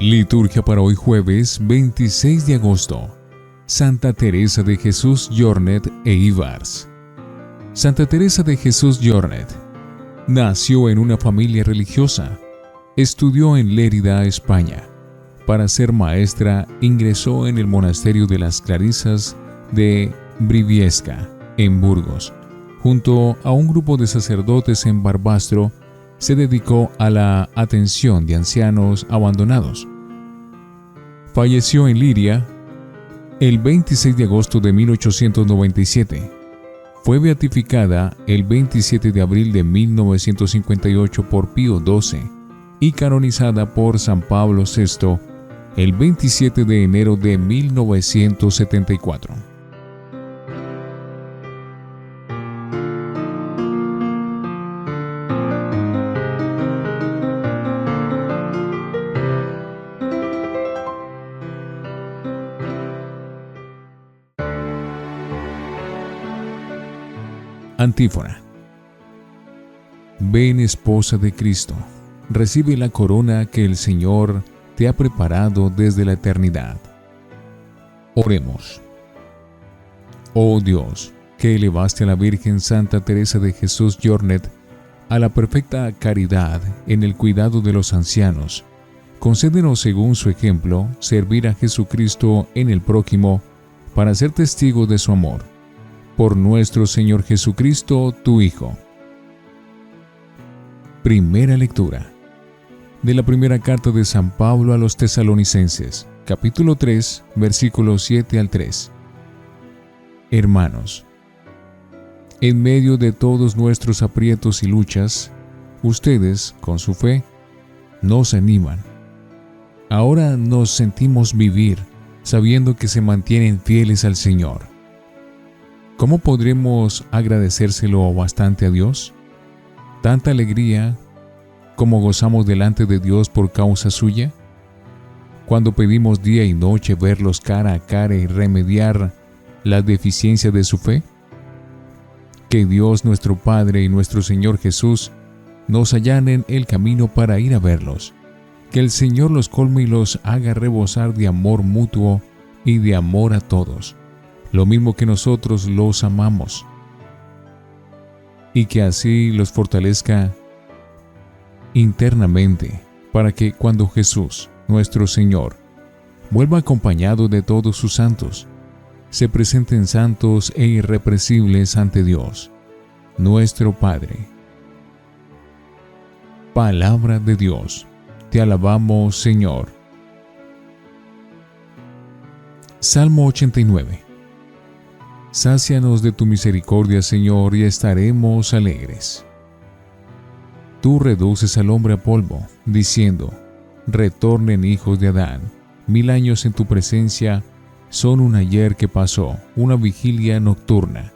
Liturgia para hoy jueves 26 de agosto. Santa Teresa de Jesús Jornet e Ivars. Santa Teresa de Jesús Jornet nació en una familia religiosa. Estudió en Lérida, España. Para ser maestra ingresó en el monasterio de las Clarisas de Briviesca, en Burgos. Junto a un grupo de sacerdotes en Barbastro, se dedicó a la atención de ancianos abandonados. Falleció en Liria el 26 de agosto de 1897. Fue beatificada el 27 de abril de 1958 por Pío XII y canonizada por San Pablo VI el 27 de enero de 1974. Antífona. Ven esposa de Cristo, recibe la corona que el Señor te ha preparado desde la eternidad. Oremos. Oh Dios, que elevaste a la Virgen Santa Teresa de Jesús Jornet a la perfecta caridad en el cuidado de los ancianos, concédenos según su ejemplo servir a Jesucristo en el prójimo para ser testigos de su amor por nuestro Señor Jesucristo, tu Hijo. Primera lectura de la primera carta de San Pablo a los tesalonicenses, capítulo 3, versículos 7 al 3. Hermanos, en medio de todos nuestros aprietos y luchas, ustedes, con su fe, nos animan. Ahora nos sentimos vivir sabiendo que se mantienen fieles al Señor ¿Cómo podremos agradecérselo bastante a Dios? Tanta alegría como gozamos delante de Dios por causa suya. Cuando pedimos día y noche verlos cara a cara y remediar la deficiencia de su fe. Que Dios nuestro Padre y nuestro Señor Jesús nos allanen el camino para ir a verlos. Que el Señor los colme y los haga rebosar de amor mutuo y de amor a todos lo mismo que nosotros los amamos, y que así los fortalezca internamente, para que cuando Jesús, nuestro Señor, vuelva acompañado de todos sus santos, se presenten santos e irrepresibles ante Dios, nuestro Padre. Palabra de Dios, te alabamos Señor. Salmo 89 Sácianos de tu misericordia, Señor, y estaremos alegres. Tú reduces al hombre a polvo, diciendo, retornen hijos de Adán. Mil años en tu presencia son un ayer que pasó, una vigilia nocturna.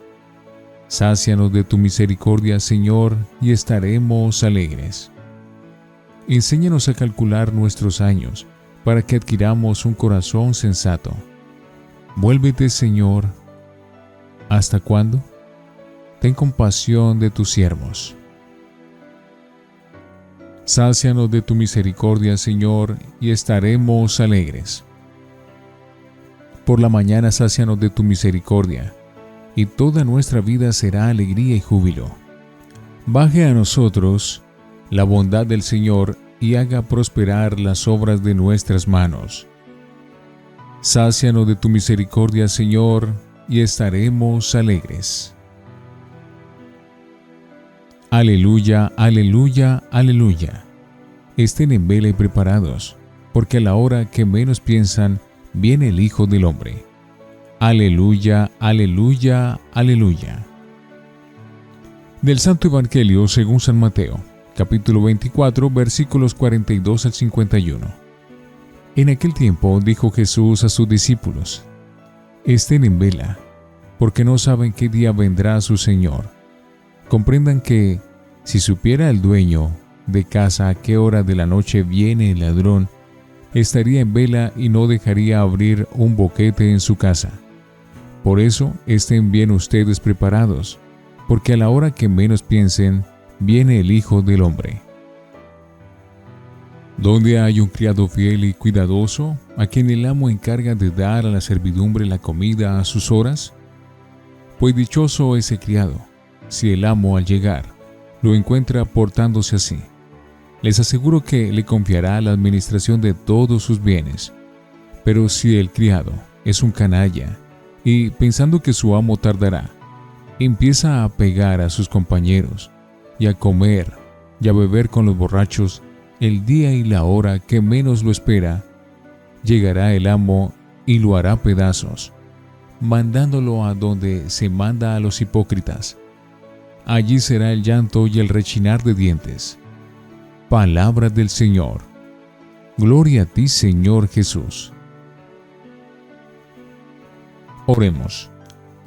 Sácianos de tu misericordia, Señor, y estaremos alegres. Enséñanos a calcular nuestros años, para que adquiramos un corazón sensato. Vuélvete, Señor, ¿Hasta cuándo? Ten compasión de tus siervos. Sácianos de tu misericordia, Señor, y estaremos alegres. Por la mañana sácianos de tu misericordia, y toda nuestra vida será alegría y júbilo. Baje a nosotros la bondad del Señor y haga prosperar las obras de nuestras manos. Sácianos de tu misericordia, Señor, y estaremos alegres. Aleluya, aleluya, aleluya. Estén en vela y preparados, porque a la hora que menos piensan, viene el Hijo del Hombre. Aleluya, aleluya, aleluya. Del Santo Evangelio según San Mateo, capítulo 24, versículos 42 al 51. En aquel tiempo dijo Jesús a sus discípulos, estén en vela, porque no saben qué día vendrá su Señor. Comprendan que, si supiera el dueño de casa a qué hora de la noche viene el ladrón, estaría en vela y no dejaría abrir un boquete en su casa. Por eso estén bien ustedes preparados, porque a la hora que menos piensen, viene el Hijo del Hombre. Donde hay un criado fiel y cuidadoso, a quien el amo encarga de dar a la servidumbre la comida a sus horas? Pues dichoso ese criado, si el amo al llegar lo encuentra portándose así. Les aseguro que le confiará la administración de todos sus bienes. Pero si el criado es un canalla y pensando que su amo tardará, empieza a pegar a sus compañeros y a comer y a beber con los borrachos el día y la hora que menos lo espera, llegará el amo y lo hará pedazos, mandándolo a donde se manda a los hipócritas. Allí será el llanto y el rechinar de dientes. Palabra del Señor. Gloria a ti, Señor Jesús. Oremos.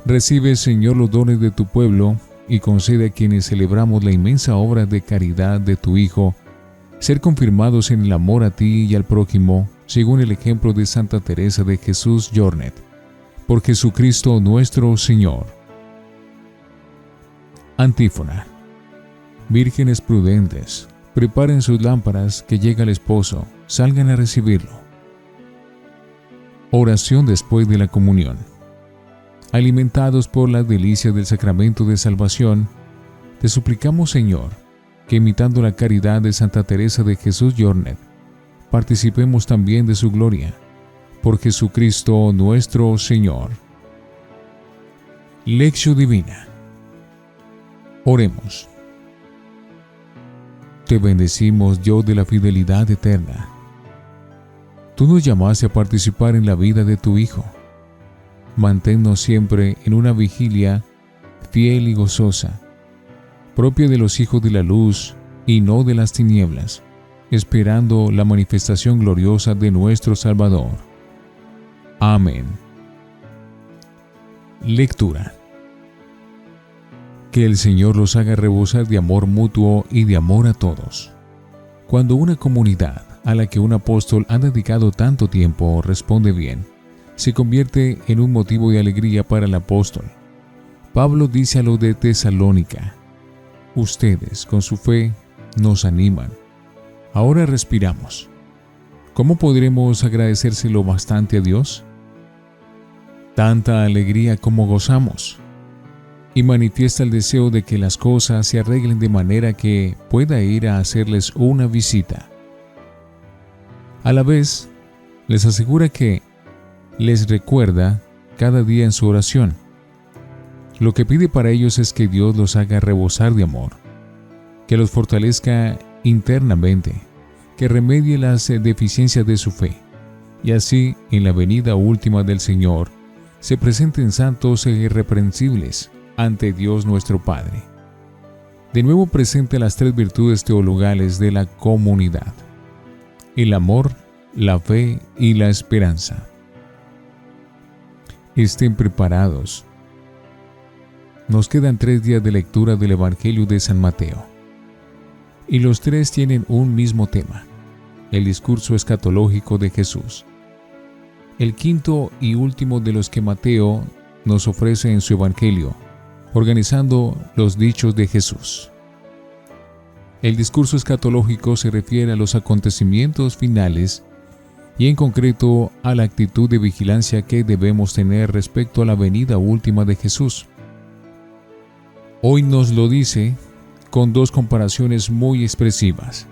Recibe, Señor, los dones de tu pueblo y concede a quienes celebramos la inmensa obra de caridad de tu Hijo, ser confirmados en el amor a ti y al prójimo, según el ejemplo de Santa Teresa de Jesús Jornet. Por Jesucristo nuestro Señor. Antífona. Vírgenes prudentes, preparen sus lámparas que llega el esposo, salgan a recibirlo. Oración después de la comunión. Alimentados por la delicia del sacramento de salvación, te suplicamos Señor, que imitando la caridad de Santa Teresa de Jesús Jornet, participemos también de su gloria. Por Jesucristo nuestro Señor. Lección Divina. Oremos. Te bendecimos, Dios de la fidelidad eterna. Tú nos llamaste a participar en la vida de tu Hijo. Manténnos siempre en una vigilia fiel y gozosa propia de los hijos de la luz y no de las tinieblas, esperando la manifestación gloriosa de nuestro Salvador. Amén. Lectura. Que el Señor los haga rebosar de amor mutuo y de amor a todos. Cuando una comunidad a la que un apóstol ha dedicado tanto tiempo responde bien, se convierte en un motivo de alegría para el apóstol. Pablo dice a los de Tesalónica, Ustedes, con su fe, nos animan. Ahora respiramos. ¿Cómo podremos agradecérselo bastante a Dios? Tanta alegría como gozamos. Y manifiesta el deseo de que las cosas se arreglen de manera que pueda ir a hacerles una visita. A la vez, les asegura que les recuerda cada día en su oración lo que pide para ellos es que Dios los haga rebosar de amor, que los fortalezca internamente, que remedie las deficiencias de su fe, y así, en la venida última del Señor, se presenten santos e irreprensibles ante Dios nuestro Padre. De nuevo presente las tres virtudes teologales de la comunidad, el amor, la fe y la esperanza. Estén preparados nos quedan tres días de lectura del Evangelio de San Mateo. Y los tres tienen un mismo tema, el discurso escatológico de Jesús. El quinto y último de los que Mateo nos ofrece en su Evangelio, organizando los dichos de Jesús. El discurso escatológico se refiere a los acontecimientos finales y en concreto a la actitud de vigilancia que debemos tener respecto a la venida última de Jesús. Hoy nos lo dice con dos comparaciones muy expresivas.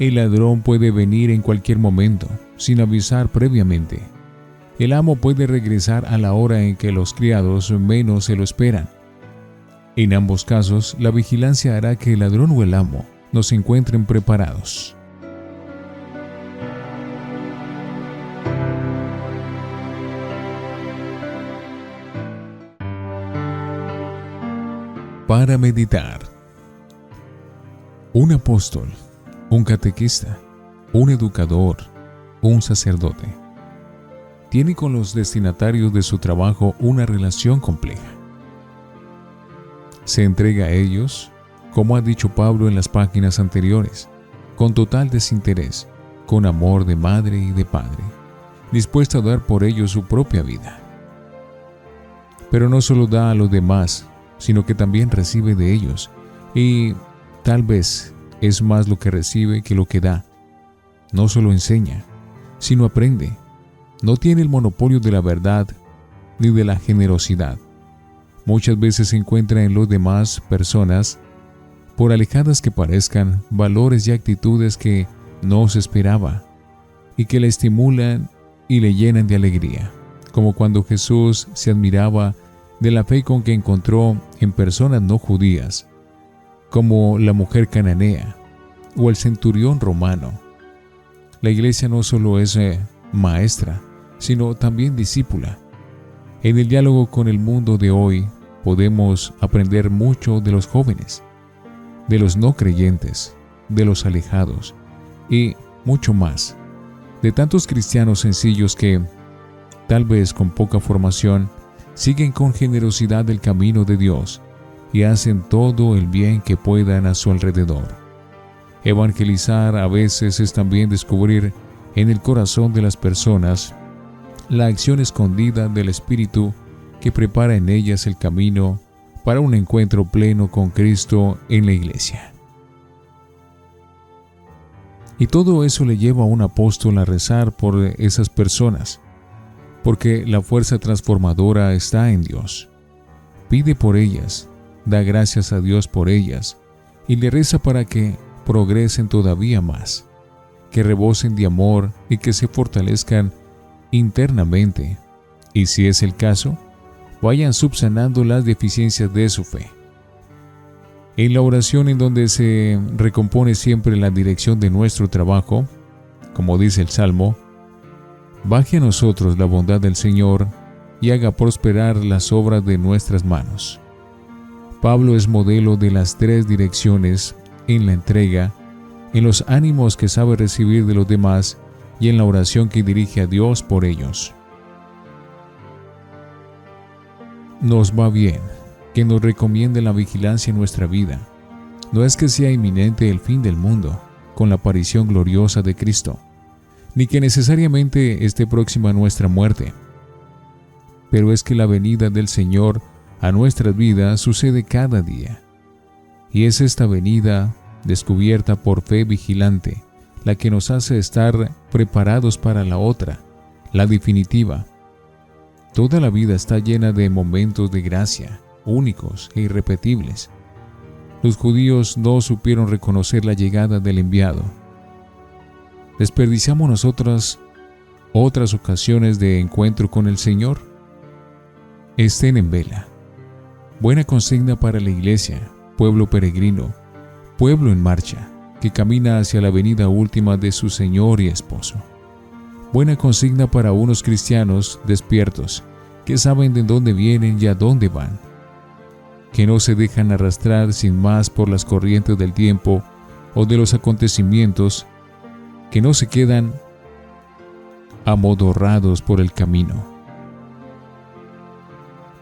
El ladrón puede venir en cualquier momento, sin avisar previamente. El amo puede regresar a la hora en que los criados menos se lo esperan. En ambos casos, la vigilancia hará que el ladrón o el amo nos encuentren preparados. para meditar. Un apóstol, un catequista, un educador, un sacerdote. Tiene con los destinatarios de su trabajo una relación compleja. Se entrega a ellos, como ha dicho Pablo en las páginas anteriores, con total desinterés, con amor de madre y de padre, dispuesto a dar por ellos su propia vida. Pero no solo da a los demás, sino que también recibe de ellos. Y tal vez es más lo que recibe que lo que da. No solo enseña, sino aprende. No tiene el monopolio de la verdad ni de la generosidad. Muchas veces se encuentra en los demás personas, por alejadas que parezcan, valores y actitudes que no se esperaba y que le estimulan y le llenan de alegría, como cuando Jesús se admiraba de la fe con que encontró en personas no judías, como la mujer cananea o el centurión romano. La iglesia no solo es eh, maestra, sino también discípula. En el diálogo con el mundo de hoy podemos aprender mucho de los jóvenes, de los no creyentes, de los alejados y mucho más, de tantos cristianos sencillos que, tal vez con poca formación, siguen con generosidad el camino de Dios y hacen todo el bien que puedan a su alrededor. Evangelizar a veces es también descubrir en el corazón de las personas la acción escondida del Espíritu que prepara en ellas el camino para un encuentro pleno con Cristo en la iglesia. Y todo eso le lleva a un apóstol a rezar por esas personas, porque la fuerza transformadora está en Dios. Pide por ellas, da gracias a Dios por ellas, y le reza para que progresen todavía más, que rebosen de amor y que se fortalezcan internamente y si es el caso, vayan subsanando las deficiencias de su fe. En la oración en donde se recompone siempre la dirección de nuestro trabajo, como dice el Salmo, baje a nosotros la bondad del Señor y haga prosperar las obras de nuestras manos. Pablo es modelo de las tres direcciones en la entrega, en los ánimos que sabe recibir de los demás y en la oración que dirige a Dios por ellos. Nos va bien que nos recomiende la vigilancia en nuestra vida. No es que sea inminente el fin del mundo, con la aparición gloriosa de Cristo, ni que necesariamente esté próxima nuestra muerte, pero es que la venida del Señor a nuestras vidas sucede cada día. Y es esta venida descubierta por fe vigilante, la que nos hace estar preparados para la otra, la definitiva. Toda la vida está llena de momentos de gracia, únicos e irrepetibles. Los judíos no supieron reconocer la llegada del enviado. ¿Desperdiciamos nosotras otras ocasiones de encuentro con el Señor? Estén en vela. Buena consigna para la iglesia, pueblo peregrino, pueblo en marcha que camina hacia la venida última de su Señor y Esposo. Buena consigna para unos cristianos despiertos, que saben de dónde vienen y a dónde van, que no se dejan arrastrar sin más por las corrientes del tiempo o de los acontecimientos, que no se quedan amodorrados por el camino.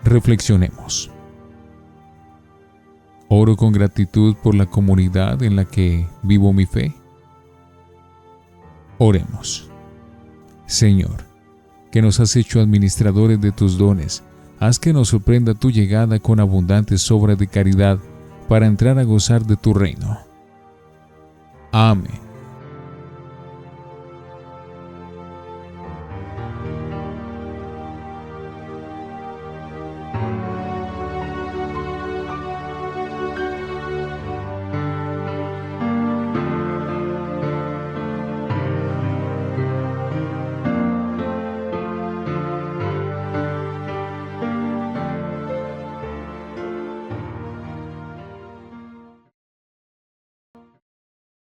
Reflexionemos. Oro con gratitud por la comunidad en la que vivo mi fe. Oremos. Señor, que nos has hecho administradores de tus dones, haz que nos sorprenda tu llegada con abundantes sobra de caridad para entrar a gozar de tu reino. Amén.